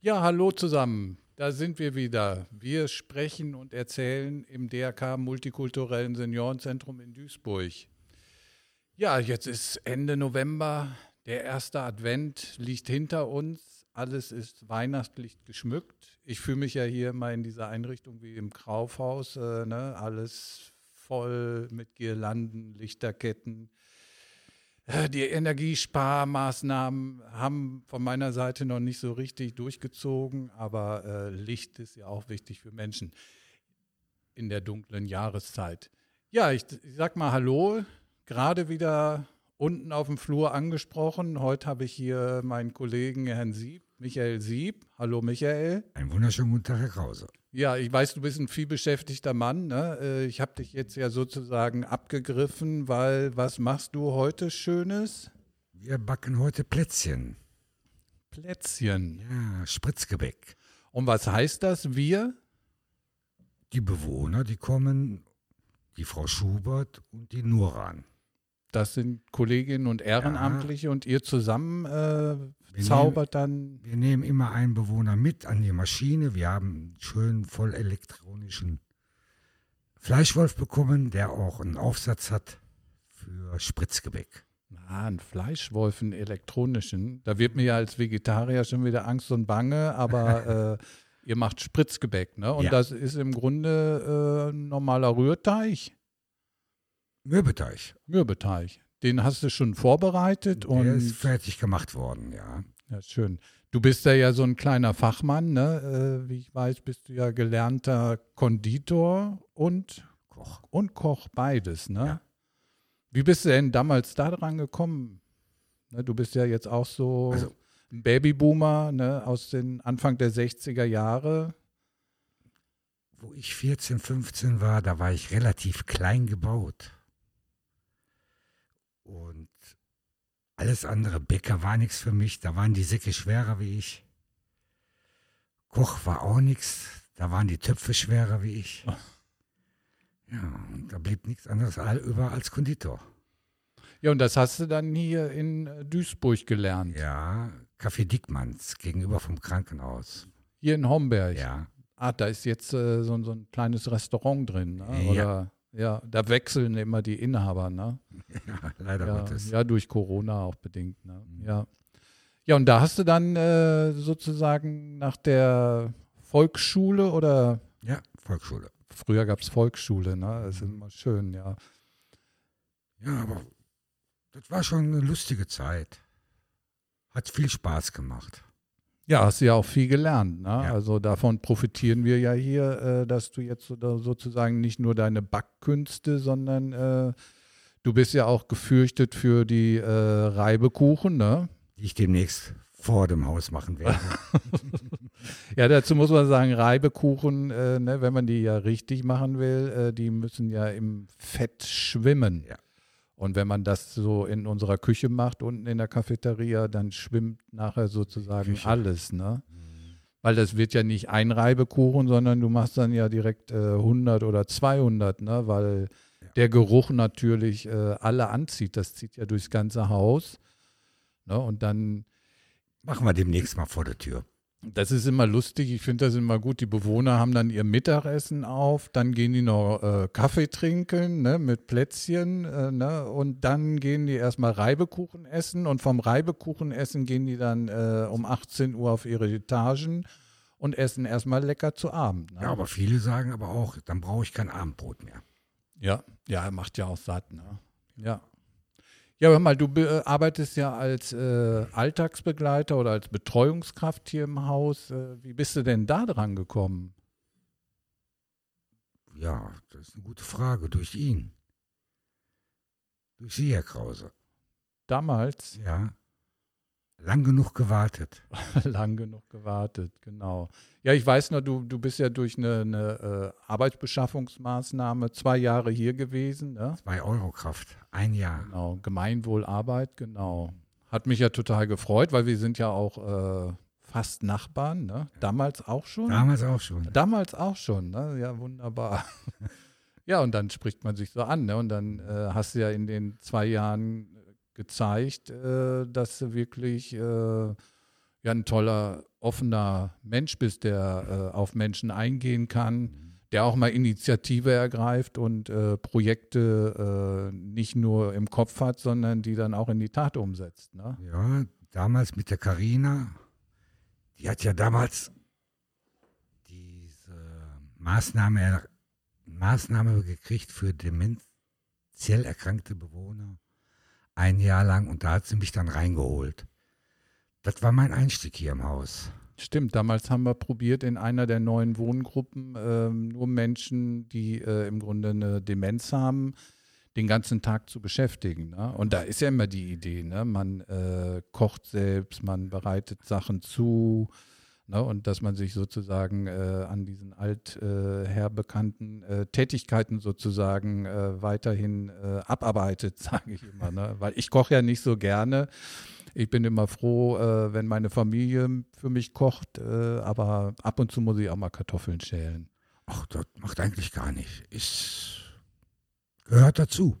Ja, hallo zusammen. Da sind wir wieder. Wir sprechen und erzählen im DRK Multikulturellen Seniorenzentrum in Duisburg. Ja, jetzt ist Ende November. Der erste Advent liegt hinter uns. Alles ist weihnachtlich geschmückt. Ich fühle mich ja hier mal in dieser Einrichtung wie im Kaufhaus. Äh, ne? Alles voll mit Girlanden, Lichterketten. Äh, die Energiesparmaßnahmen haben von meiner Seite noch nicht so richtig durchgezogen, aber äh, Licht ist ja auch wichtig für Menschen in der dunklen Jahreszeit. Ja, ich, ich sag mal Hallo, gerade wieder unten auf dem Flur angesprochen. Heute habe ich hier meinen Kollegen Herrn Sieb, Michael Sieb. Hallo Michael. Einen wunderschönen guten Tag, Herr Krause. Ja, ich weiß, du bist ein vielbeschäftigter Mann. Ne? Äh, ich habe dich jetzt ja sozusagen abgegriffen, weil was machst du heute Schönes? Wir backen heute Plätzchen. Plätzchen. Ja, Spritzgebäck. Und was heißt das, wir? Die Bewohner, die kommen, die Frau Schubert und die Nuran. Das sind Kolleginnen und Ehrenamtliche ja. und ihr zusammen äh, zaubert nehmen, dann. Wir nehmen immer einen Bewohner mit an die Maschine. Wir haben einen schönen voll elektronischen Fleischwolf bekommen, der auch einen Aufsatz hat für Spritzgebäck. Ah, ein Fleischwolf, einen elektronischen. Da wird mir ja als Vegetarier schon wieder Angst und Bange, aber äh, ihr macht Spritzgebäck, ne? Und ja. das ist im Grunde äh, normaler Rührteig. Mürbeteig. Mürbeteig. Den hast du schon vorbereitet Der und. Der ist fertig gemacht worden, ja. Ja, schön. Du bist ja, ja so ein kleiner Fachmann, ne? Äh, wie ich weiß, bist du ja gelernter Konditor und Koch. Und Koch, beides, ne? Ja. Wie bist du denn damals da dran gekommen? Ne, du bist ja jetzt auch so also, ein Babyboomer, ne? Aus den Anfang der 60er Jahre. Wo ich 14, 15 war, da war ich relativ klein gebaut. Und alles andere, Bäcker war nichts für mich, da waren die Säcke schwerer wie ich. Koch war auch nichts, da waren die Töpfe schwerer wie ich. Ja, und da blieb nichts anderes über als Konditor. Ja, und das hast du dann hier in Duisburg gelernt? Ja, Café Dickmanns gegenüber vom Krankenhaus. Hier in Homberg? Ja. Ah, da ist jetzt äh, so, so, ein kleines Restaurant drin, ne? oder? Ja. Da wechseln immer die Inhaber, ne? Ja, leider ja, Gottes. Ja, durch Corona auch bedingt, ne? Mhm. Ja. Ja, und da hast du dann äh, sozusagen nach der Volksschule oder? Ja, Volksschule. Früher gab es Volksschule, ne? Das ist immer schön, ja. Ja, aber das war schon eine lustige Zeit. Hat viel Spaß gemacht. Ja, hast du ja auch viel gelernt. Ne? Ja. Also davon profitieren wir ja hier, äh, dass du jetzt sozusagen nicht nur deine Backkünste, sondern äh, du bist ja auch gefürchtet für die äh, Reibekuchen, ne? Die ich demnächst vor dem Haus machen werde. ja, dazu muss man sagen, Reibekuchen, äh, ne, wenn man die ja richtig machen will, äh, die müssen ja im Fett schwimmen. Ja. Und wenn man das so in unserer Küche macht, unten in der Cafeteria, dann schwimmt nachher sozusagen Küche. alles, ne? Mhm. Weil das wird ja nicht ein Reibekuchen, sondern du machst dann ja direkt äh, 100 oder 200, ne? Weil ja. der Geruch natürlich äh, alle anzieht. Das zieht ja durchs ganze Haus. Ne? Und dann. Machen wir demnächst mal vor der Tür. Das ist immer lustig, ich finde das immer gut. Die Bewohner haben dann ihr Mittagessen auf, dann gehen die noch äh, Kaffee trinken ne, mit Plätzchen äh, ne, und dann gehen die erstmal Reibekuchen essen und vom Reibekuchen essen gehen die dann äh, um 18 Uhr auf ihre Etagen und essen erstmal lecker zu Abend. Ne? Ja, aber viele sagen aber auch, dann brauche ich kein Abendbrot mehr. Ja, ja, macht ja auch satt. Ne? Ja. Ja, hör mal, du äh, arbeitest ja als äh, Alltagsbegleiter oder als Betreuungskraft hier im Haus. Äh, wie bist du denn da dran gekommen? Ja, das ist eine gute Frage. Durch ihn. Durch Sie, Herr Krause. Damals? Ja. Lang genug gewartet. Lang genug gewartet, genau. Ja, ich weiß noch, du, du bist ja durch eine, eine äh, Arbeitsbeschaffungsmaßnahme zwei Jahre hier gewesen. Ne? Zwei Euro Kraft, ein Jahr. Genau, Gemeinwohlarbeit, genau. Hat mich ja total gefreut, weil wir sind ja auch äh, fast Nachbarn. Ne? Damals auch schon? Damals auch schon. Damals auch schon, ne? ja, wunderbar. ja, und dann spricht man sich so an. Ne? Und dann äh, hast du ja in den zwei Jahren gezeigt, äh, dass du wirklich äh, ja, ein toller offener Mensch bist, der äh, auf Menschen eingehen kann, der auch mal Initiative ergreift und äh, Projekte äh, nicht nur im Kopf hat, sondern die dann auch in die Tat umsetzt. Ne? Ja, damals mit der Karina, die hat ja damals diese Maßnahme, Maßnahme gekriegt für demenziell erkrankte Bewohner ein Jahr lang und da hat sie mich dann reingeholt. Das war mein Einstieg hier im Haus. Stimmt, damals haben wir probiert, in einer der neuen Wohngruppen ähm, nur Menschen, die äh, im Grunde eine Demenz haben, den ganzen Tag zu beschäftigen. Ne? Und da ist ja immer die Idee, ne? man äh, kocht selbst, man bereitet Sachen zu ne? und dass man sich sozusagen äh, an diesen altherbekannten äh, Tätigkeiten sozusagen äh, weiterhin äh, abarbeitet, sage ich immer. Ne? Weil ich koche ja nicht so gerne. Ich bin immer froh, äh, wenn meine Familie für mich kocht, äh, aber ab und zu muss ich auch mal Kartoffeln schälen. Ach, das macht eigentlich gar nicht. Ist, gehört dazu.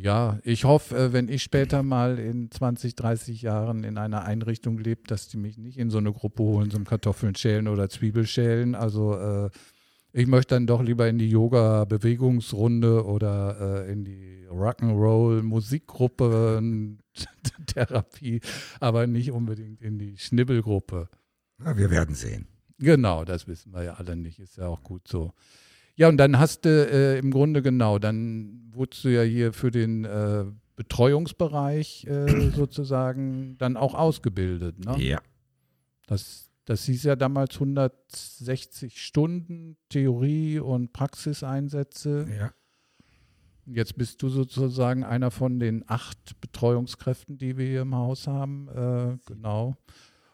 Ja, ich hoffe, äh, wenn ich später mal in 20, 30 Jahren in einer Einrichtung lebe, dass die mich nicht in so eine Gruppe holen zum Kartoffeln schälen oder Zwiebelschälen. Also äh, ich möchte dann doch lieber in die Yoga-Bewegungsrunde oder äh, in die Rock'n'Roll-Musikgruppe, Therapie, aber nicht unbedingt in die Schnibbelgruppe. Ja, wir werden sehen. Genau, das wissen wir ja alle nicht, ist ja auch gut so. Ja, und dann hast du äh, im Grunde genau, dann wurdest du ja hier für den äh, Betreuungsbereich äh, sozusagen dann auch ausgebildet. Ne? Ja. Das das hieß ja damals 160 Stunden Theorie und Praxiseinsätze. Ja. Jetzt bist du sozusagen einer von den acht Betreuungskräften, die wir hier im Haus haben. Äh, genau.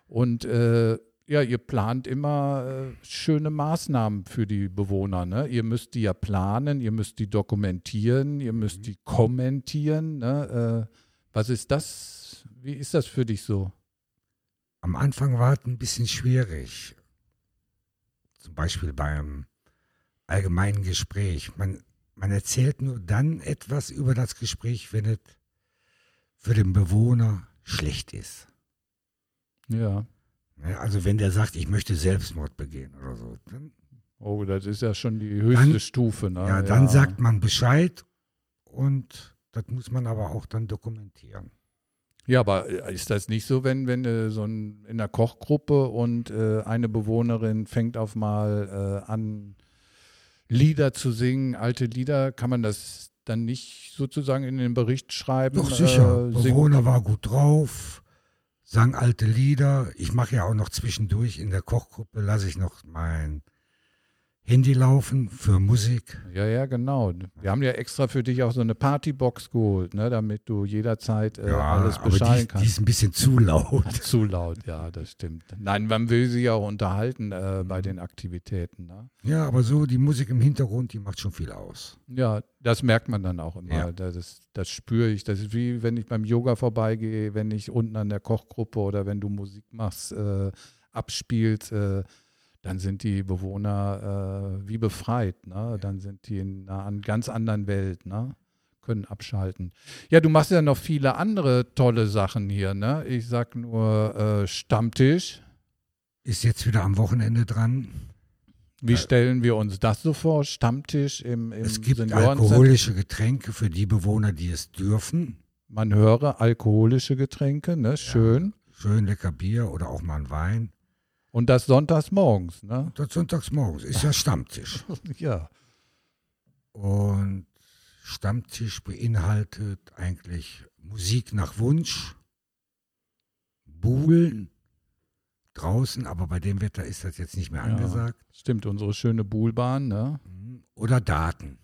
Und äh, ja, ihr plant immer äh, schöne Maßnahmen für die Bewohner. Ne? Ihr müsst die ja planen, ihr müsst die dokumentieren, ihr müsst mhm. die kommentieren. Ne? Äh, was ist das? Wie ist das für dich so? Am Anfang war es ein bisschen schwierig. Zum Beispiel beim allgemeinen Gespräch. Man, man erzählt nur dann etwas über das Gespräch, wenn es für den Bewohner schlecht ist. Ja. Also wenn der sagt, ich möchte Selbstmord begehen oder so. Dann, oh, das ist ja schon die höchste dann, Stufe. Ne? Ja, dann ja. sagt man Bescheid und das muss man aber auch dann dokumentieren. Ja, aber äh, ist das nicht so, wenn, wenn äh, so ein, in der Kochgruppe und äh, eine Bewohnerin fängt auf mal äh, an, Lieder zu singen, alte Lieder, kann man das dann nicht sozusagen in den Bericht schreiben? Doch sicher. Äh, Bewohner war gut drauf, sang alte Lieder. Ich mache ja auch noch zwischendurch in der Kochgruppe, lasse ich noch mein Handy laufen für Musik. Ja, ja, genau. Wir haben ja extra für dich auch so eine Partybox geholt, ne, damit du jederzeit äh, ja, alles beschallen kannst. Die ist ein bisschen zu laut. zu laut, ja, das stimmt. Nein, man will sie ja auch unterhalten äh, bei den Aktivitäten. Ne? Ja, aber so die Musik im Hintergrund, die macht schon viel aus. Ja, das merkt man dann auch immer. Ja. Das, das spüre ich. Das ist wie wenn ich beim Yoga vorbeigehe, wenn ich unten an der Kochgruppe oder wenn du Musik machst, äh, abspielst äh, dann sind die Bewohner äh, wie befreit. Ne? Dann sind die in einer ganz anderen Welt, ne? können abschalten. Ja, du machst ja noch viele andere tolle Sachen hier. Ne? Ich sag nur äh, Stammtisch. Ist jetzt wieder am Wochenende dran. Wie stellen wir uns das so vor? Stammtisch im, im Es gibt alkoholische Getränke für die Bewohner, die es dürfen. Man höre alkoholische Getränke, ne? Schön. Ja, schön lecker Bier oder auch mal ein Wein. Und das sonntags morgens, ne? Das sonntags morgens ist ja Stammtisch. ja. Und Stammtisch beinhaltet eigentlich Musik nach Wunsch, Buhlen draußen, aber bei dem Wetter ist das jetzt nicht mehr ja, angesagt. Stimmt, unsere schöne Buhlbahn, ne? Mhm. Oder Daten.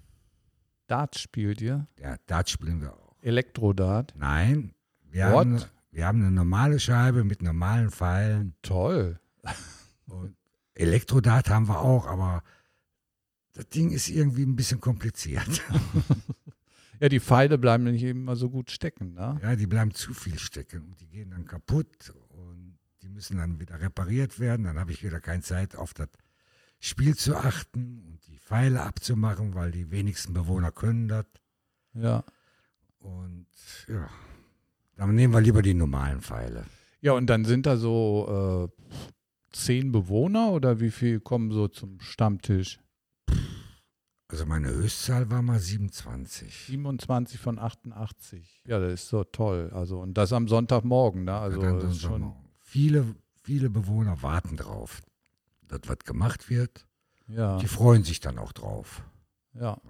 Dart spielt ihr? Ja, Dart spielen wir auch. Elektrodart? Nein, wir haben, wir haben eine normale Scheibe mit normalen Pfeilen. Toll. Und Elektrodat haben wir auch, aber das Ding ist irgendwie ein bisschen kompliziert. ja, die Pfeile bleiben nicht immer so gut stecken, ne? Ja, die bleiben zu viel stecken und die gehen dann kaputt und die müssen dann wieder repariert werden. Dann habe ich wieder keine Zeit, auf das Spiel zu achten und die Pfeile abzumachen, weil die wenigsten Bewohner können das. Ja. Und ja, dann nehmen wir lieber die normalen Pfeile. Ja, und dann sind da so äh, zehn Bewohner oder wie viel kommen so zum Stammtisch? Also meine Höchstzahl war mal 27. 27 von 88. Ja, das ist so toll. Also und das am Sonntagmorgen, ne? Also Ja, schon, schon viele, viele Bewohner warten drauf, dass was gemacht wird. ja, Die freuen sich dann auch drauf. ja.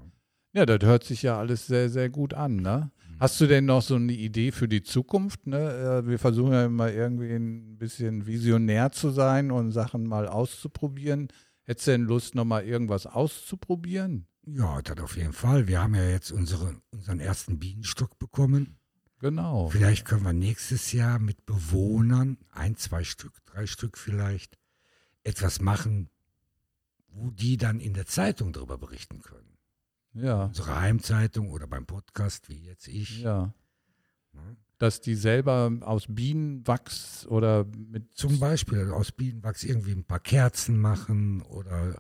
Ja, das hört sich ja alles sehr, sehr gut an, ne? Hast du denn noch so eine Idee für die Zukunft? Ne? Äh, Wir versuchen ja immer irgendwie ein bisschen visionär zu sein und Sachen mal auszuprobieren. Hättest du denn Lust, nochmal irgendwas auszuprobieren? Ja, das auf jeden Fall. Wir haben ja jetzt unsere, unseren ersten Bienenstock bekommen. Genau. Vielleicht können wir nächstes Jahr mit Bewohnern, ein, zwei Stück, drei Stück vielleicht, etwas machen, wo die dann in der Zeitung darüber berichten können. Ja, Unsere Heimzeitung oder beim Podcast, wie jetzt ich. ja. Ne? Dass die selber aus Bienenwachs oder mit Zum Beispiel aus Bienenwachs irgendwie ein paar Kerzen machen oder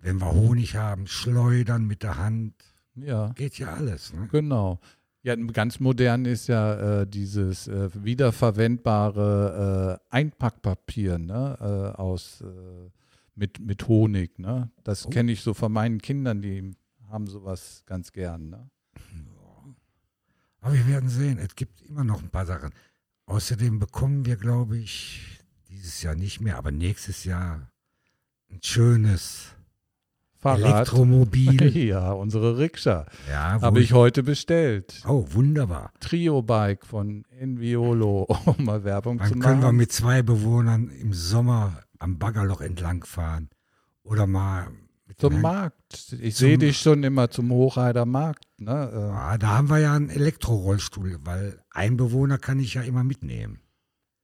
wenn wir Honig haben, schleudern mit der Hand. ja, Geht ja alles. Ne? genau. Ja, ganz modern ist ja äh, dieses äh, wiederverwendbare äh, Einpackpapier ne? äh, aus äh, mit, mit Honig. Ne? Das Oh. kenne ich so von meinen Kindern, die haben sowas ganz gern. Ne? Aber wir werden sehen, es gibt immer noch ein paar Sachen. Außerdem bekommen wir, glaube ich, dieses Jahr nicht mehr, aber nächstes Jahr ein schönes Fahrrad. Elektromobil. ja, unsere Rikscha. ja, Habe ich heute bestellt. Oh, wunderbar. Trio-Bike von Enviolo, um mal Werbung zu Dann machen. können wir mit zwei Bewohnern im Sommer am Baggerloch entlangfahren. Oder mal Zum Markt. Ich sehe dich schon immer zum Hochheider Markt. Ne? Ja, da haben wir ja einen Elektrorollstuhl, weil ein Bewohner kann ich ja immer mitnehmen. Äh,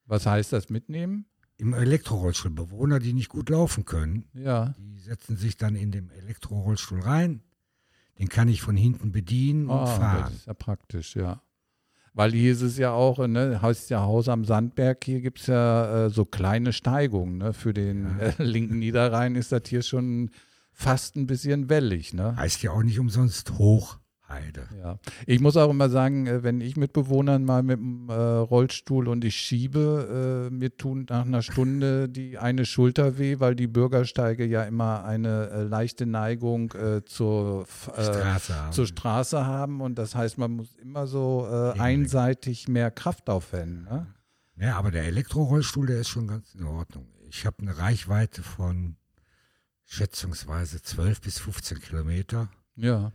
was heißt das mitnehmen? Im Elektrorollstuhl. Bewohner, die nicht gut laufen können, Ja. die setzen sich dann in den Elektrorollstuhl rein. Den kann ich von hinten bedienen und Ah, das fahren. ist ja praktisch, ja. Weil hier ist es ja auch, ne, heißt ja Haus am Sandberg, hier gibt es ja äh, so kleine Steigungen. Ne? Für den äh, linken Niederrhein ist das hier schon fast ein bisschen wellig. Ne? Heißt ja auch nicht umsonst Hochheide. Ja, ich muss auch immer sagen, äh, wenn ich mit Bewohnern mal mit dem äh, Rollstuhl und ich schiebe, äh, mir tun nach einer Stunde die eine Schulter weh, weil die Bürgersteige ja immer eine leichte Neigung zur, Straße haben. zur Straße haben und das heißt, man muss immer so einseitig mehr Kraft aufwenden. Ne? Ja, aber der Elektrorollstuhl, der ist schon ganz in Ordnung. Ich habe eine Reichweite von schätzungsweise 12 bis 15 Kilometer. Ja,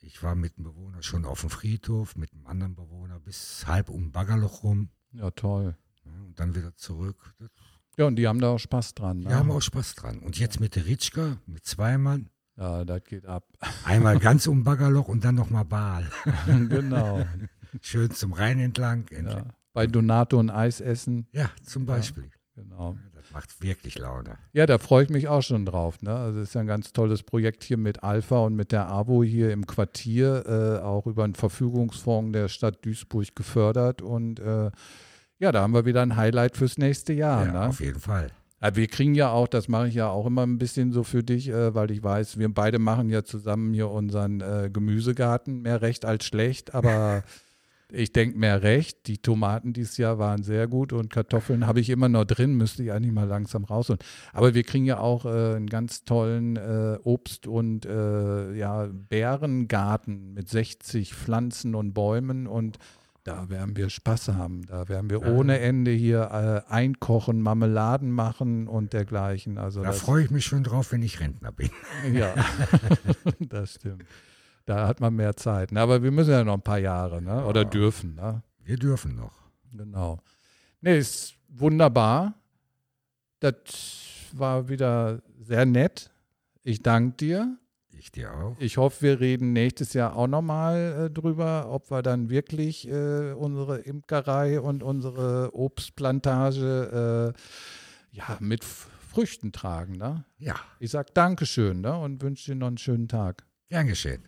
Ich war mit einem Bewohner schon auf dem Friedhof, mit einem anderen Bewohner bis halb um Baggerloch rum ja, toll. ja, und dann wieder zurück. Das, Ja, und die haben da auch Spaß dran. die Ne? haben auch Spaß dran. Und jetzt mit der Ritschka, mit zwei Mann, ja, das geht ab. einmal ganz um Baggerloch und dann nochmal Baal. genau. Schön zum Rhein entlang. Ja. Bei Donato ein Eis essen. ja zum Beispiel. Genau. Macht wirklich Laune. Ja, da freue ich mich auch schon drauf. Ne? Also es ist ja ein ganz tolles Projekt hier mit Alpha und mit der AWO hier im Quartier, äh, auch über einen Verfügungsfonds der Stadt Duisburg gefördert. Und äh, ja, da haben wir wieder ein Highlight fürs nächste Jahr. Ja, ne? auf jeden Fall. Wir kriegen ja auch, das mache ich ja auch immer ein bisschen so für dich, äh, weil ich weiß, wir beide machen ja zusammen hier unseren äh, Gemüsegarten, mehr recht als schlecht, aber ich denke mehr recht. Die Tomaten dieses Jahr waren sehr gut und Kartoffeln habe ich immer noch drin, müsste ich eigentlich mal langsam rausholen. Aber wir kriegen ja auch äh, einen ganz tollen äh, Obst- und äh, ja, Beerengarten mit 60 Pflanzen und Bäumen und da werden wir Spaß haben. Da werden wir ohne Ende hier äh, einkochen, Marmeladen machen und dergleichen. Also Da freue ich mich schon drauf, wenn ich Rentner bin. ja, das stimmt. Da hat man mehr Zeit. Ne? Aber wir müssen ja noch ein paar Jahre, ne? oder Ja. dürfen. Ne? Wir dürfen noch. Genau. Nee, ist wunderbar. Das war wieder sehr nett. Ich danke dir. Ich dir auch. Ich hoffe, wir reden nächstes Jahr auch nochmal äh, drüber, ob wir dann wirklich äh, unsere Imkerei und unsere Obstplantage äh, ja, mit Früchten tragen. Ne? Ja, Ich sage Dankeschön ne? und wünsche dir noch einen schönen Tag. gern geschehen.